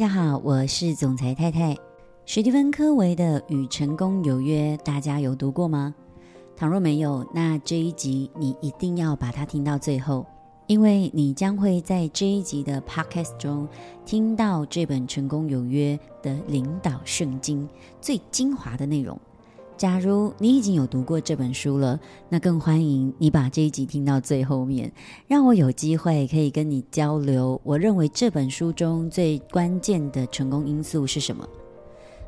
大家好，我是总裁太太。史蒂芬·科维的《与成功有约》，大家有读过吗？倘若没有，那这一集你一定要把它听到最后，因为你将会在这一集的 podcast 中听到这本《成功有约》的领导圣经最精华的内容。假如你已经有读过这本书了，那更欢迎你把这一集听到最后面，让我有机会可以跟你交流。我认为这本书中最关键的成功因素是什么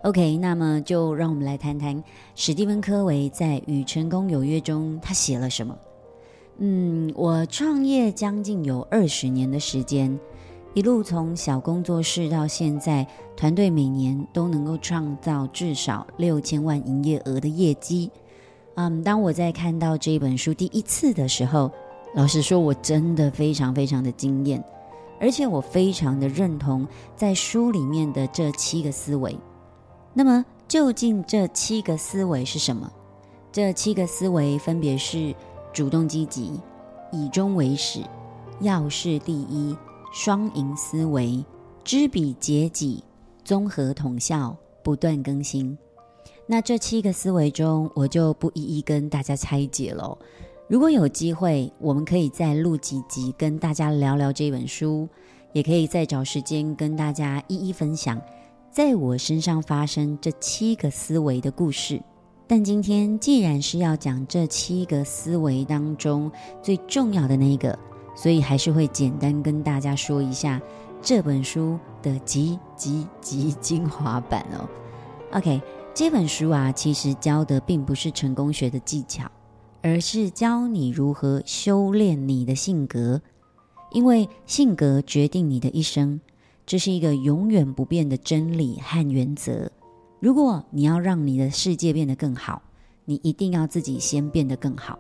？OK，那么就让我们来谈谈史蒂芬·科维在《与成功有约》中他写了什么。嗯，我创业将近有二十年的时间。一路从小工作室到现在，团队每年都能够创造至少六千万营业额的业绩。嗯，当我在看到这本书第一次的时候，老实说，我真的非常非常的惊艳，而且我非常的认同在书里面的这七个思维。那么，究竟这七个思维是什么？这七个思维分别是：主动积极、以终为始、要事第一。双赢思维、知彼解己、综合统效、不断更新。那这七个思维中，我就不一一跟大家拆解了。如果有机会，我们可以再录几集跟大家聊聊这本书，也可以再找时间跟大家一一分享在我身上发生这七个思维的故事。但今天既然是要讲这七个思维当中最重要的那个。所以还是会简单跟大家说一下这本书的极极极精华版哦。OK，这本书啊，其实教的并不是成功学的技巧，而是教你如何修炼你的性格。因为性格决定你的一生，这是一个永远不变的真理和原则。如果你要让你的世界变得更好，你一定要自己先变得更好。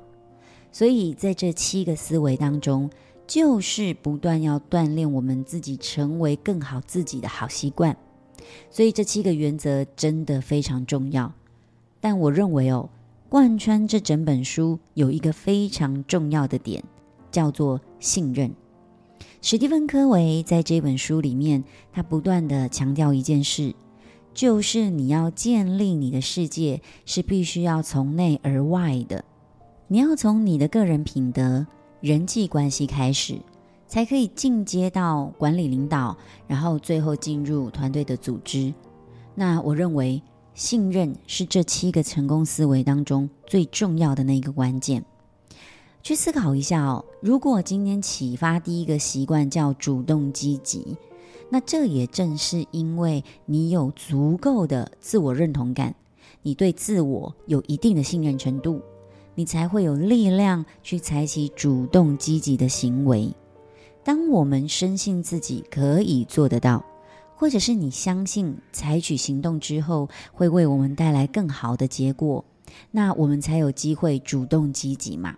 所以在这七个思维当中，就是不断要锻炼我们自己成为更好自己的好习惯。所以这七个原则真的非常重要。但我认为哦，贯穿这整本书有一个非常重要的点，叫做信任。史蒂芬·柯维在这本书里面，他不断地强调一件事，就是你要建立你的世界，是必须要从内而外的。你要从你的个人品德、人际关系开始，才可以进阶到管理领导，然后最后进入团队的组织。那我认为，信任是这七个成功思维当中最重要的那一个关键。去思考一下哦，如果今天启发第一个习惯叫主动积极，那这也正是因为你有足够的自我认同感，你对自我有一定的信任程度。你才会有力量去采取主动积极的行为。当我们深信自己可以做得到，或者是你相信采取行动之后会为我们带来更好的结果，那我们才有机会主动积极嘛。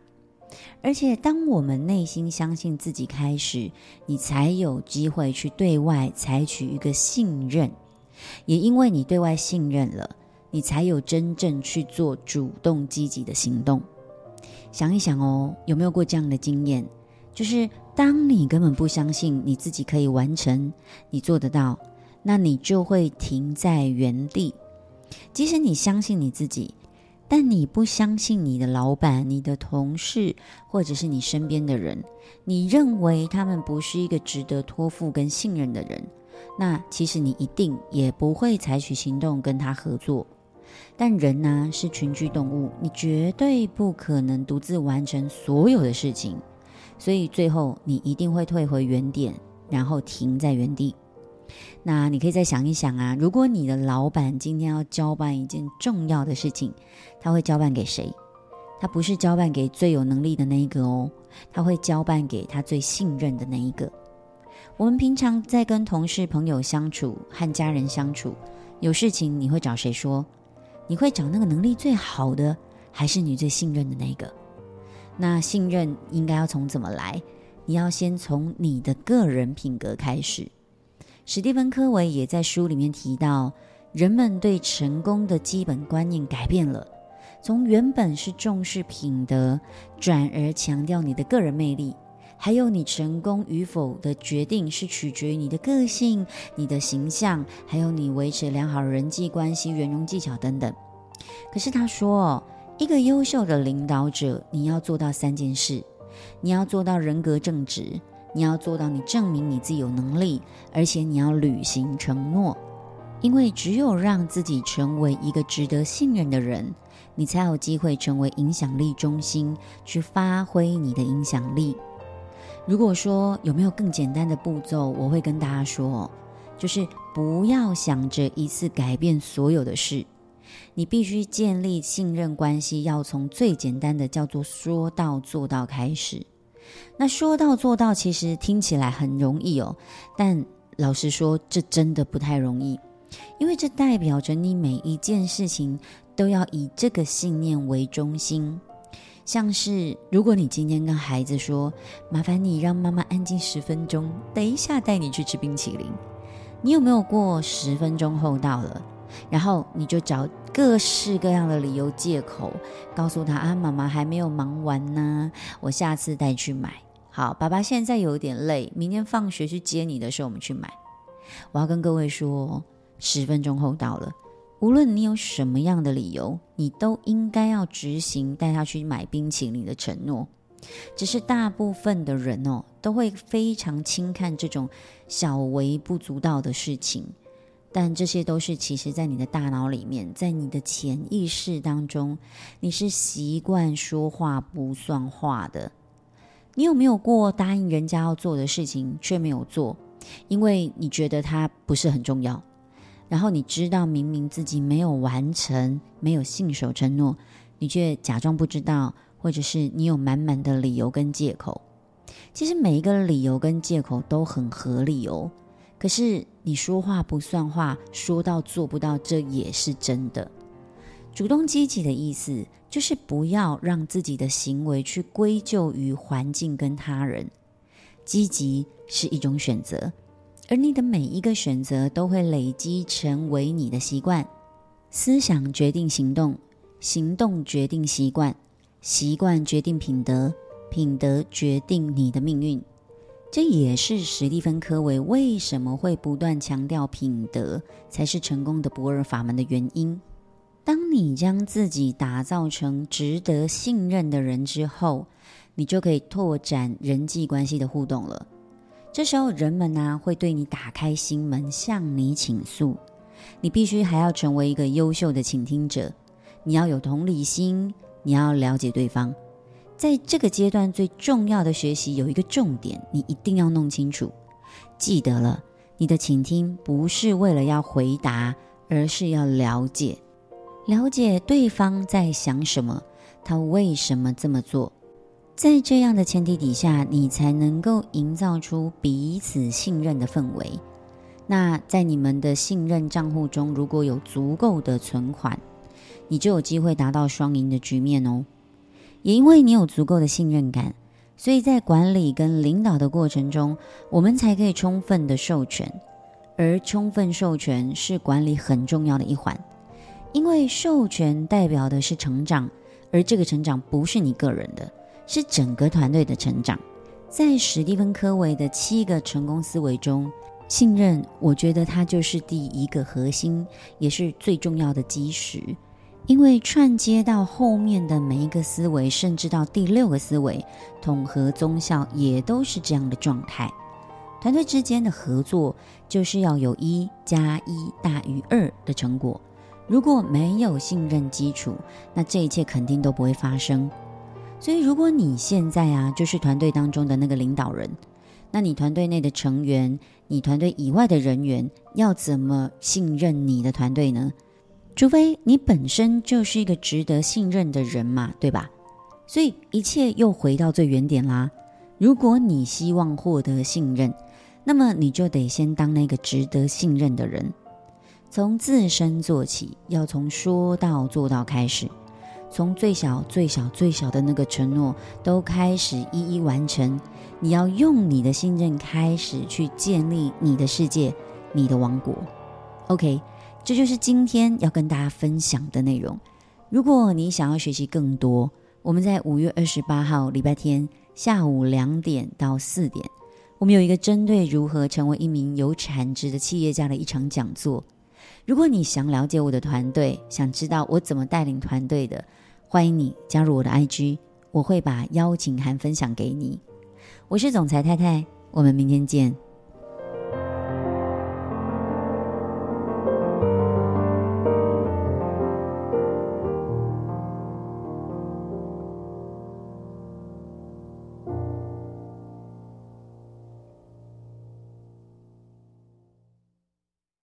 而且，当我们内心相信自己开始，你才有机会去对外采取一个信任。也因为你对外信任了。你才有真正去做主动积极的行动。想一想哦，有没有过这样的经验？就是当你根本不相信你自己可以完成，你做得到，那你就会停在原地。即使你相信你自己，但你不相信你的老板、你的同事，或者是你身边的人，你认为他们不是一个值得托付跟信任的人，那其实你一定也不会采取行动跟他合作。但人呢、是群居动物，你绝对不可能独自完成所有的事情，所以最后你一定会退回原点，然后停在原地。那你可以再想一想啊，如果你的老板今天要交办一件重要的事情，他会交办给谁？他不是交办给最有能力的那一个哦，他会交办给他最信任的那一个。我们平常在跟同事、朋友相处，和家人相处，有事情你会找谁说？你会找那个能力最好的，还是你最信任的那个？那信任应该要从怎么来？你要先从你的个人品格开始。史蒂芬·科维也在书里面提到，人们对成功的基本观念改变了，从原本是重视品德，转而强调你的个人魅力，还有你成功与否的决定是取决于你的个性、你的形象，还有你维持良好人际关系、圆融技巧等等。可是他说，一个优秀的领导者，你要做到三件事：你要做到人格正直，你要做到你证明你自己有能力，而且你要履行承诺。因为只有让自己成为一个值得信任的人，你才有机会成为影响力中心，去发挥你的影响力。如果说有没有更简单的步骤，我会跟大家说，就是不要想着一次改变所有的事，你必须建立信任关系，要从最简单的叫做说到做到开始。那说到做到，其实听起来很容易哦，但老实说，这真的不太容易。因为这代表着你每一件事情都要以这个信念为中心，像是如果你今天跟孩子说：“麻烦你让妈妈安静十分钟，等一下带你去吃冰淇淋。”你有没有过十分钟后到了，然后你就找各式各样的理由借口，告诉他啊，妈妈还没有忙完呢，我下次带去买。好，爸爸现在有点累，明天放学去接你的时候我们去买。我要跟各位说。十分钟后到了，无论你有什么样的理由，你都应该要执行带他去买冰淇淋的承诺。只是大部分的人哦，都会非常轻看这种小微不足道的事情，但这些都是其实在你的大脑里面，在你的潜意识当中，你是习惯说话不算话的。你有没有过答应人家要做的事情却没有做，因为你觉得它不是很重要？然后你知道明明自己没有完成，没有信守承诺，你却假装不知道，或者是你有满满的理由跟借口。其实每一个理由跟借口都很合理哦。可是你说话不算话，说到做不到，这也是真的。主动积极的意思就是不要让自己的行为去归咎于环境跟他人。积极是一种选择。而你的每一个选择都会累积成为你的习惯，思想决定行动，行动决定习惯，习惯决定品德，品德决定你的命运。这也是史蒂芬·科维为什么会不断强调品德才是成功的不二法门的原因。当你将自己打造成值得信任的人之后，你就可以拓展人际关系的互动了。这时候，人们呢、会对你打开心门，向你倾诉。你必须还要成为一个优秀的倾听者，你要有同理心，你要了解对方。在这个阶段，最重要的学习有一个重点，你一定要弄清楚。记得了，你的倾听不是为了要回答，而是要了解，了解对方在想什么，他为什么这么做。在这样的前提底下，你才能够营造出彼此信任的氛围。那在你们的信任账户中，如果有足够的存款，你就有机会达到双赢的局面哦。也因为你有足够的信任感，所以在管理跟领导的过程中，我们才可以充分的授权。而充分授权是管理很重要的一环，因为授权代表的是成长，而这个成长不是你个人的。是整个团队的成长。在史蒂芬·科维的七个成功思维中，信任，我觉得它就是第一个核心，也是最重要的基石。因为串接到后面的每一个思维，甚至到第六个思维，统合综效也都是这样的状态。团队之间的合作，就是要有一加一大于二的成果。如果没有信任基础，那这一切肯定都不会发生。所以，如果你现在啊，就是团队当中的那个领导人，那你团队内的成员，你团队以外的人员，要怎么信任你的团队呢？除非你本身就是一个值得信任的人嘛，对吧？所以一切又回到最原点啦。如果你希望获得信任，那么你就得先当那个值得信任的人，从自身做起，要从说到做到开始。从最小、最小、最小的那个承诺都开始一一完成，你要用你的信任开始去建立你的世界、你的王国。OK，这就是今天要跟大家分享的内容。如果你想要学习更多，我们在五月二十八号礼拜天下午两点到四点，我们有一个针对如何成为一名有产值的企业家的一场讲座。如果你想了解我的团队，想知道我怎么带领团队的，欢迎你加入我的 IG，我会把邀请函分享给你。我是总裁太太，我们明天见。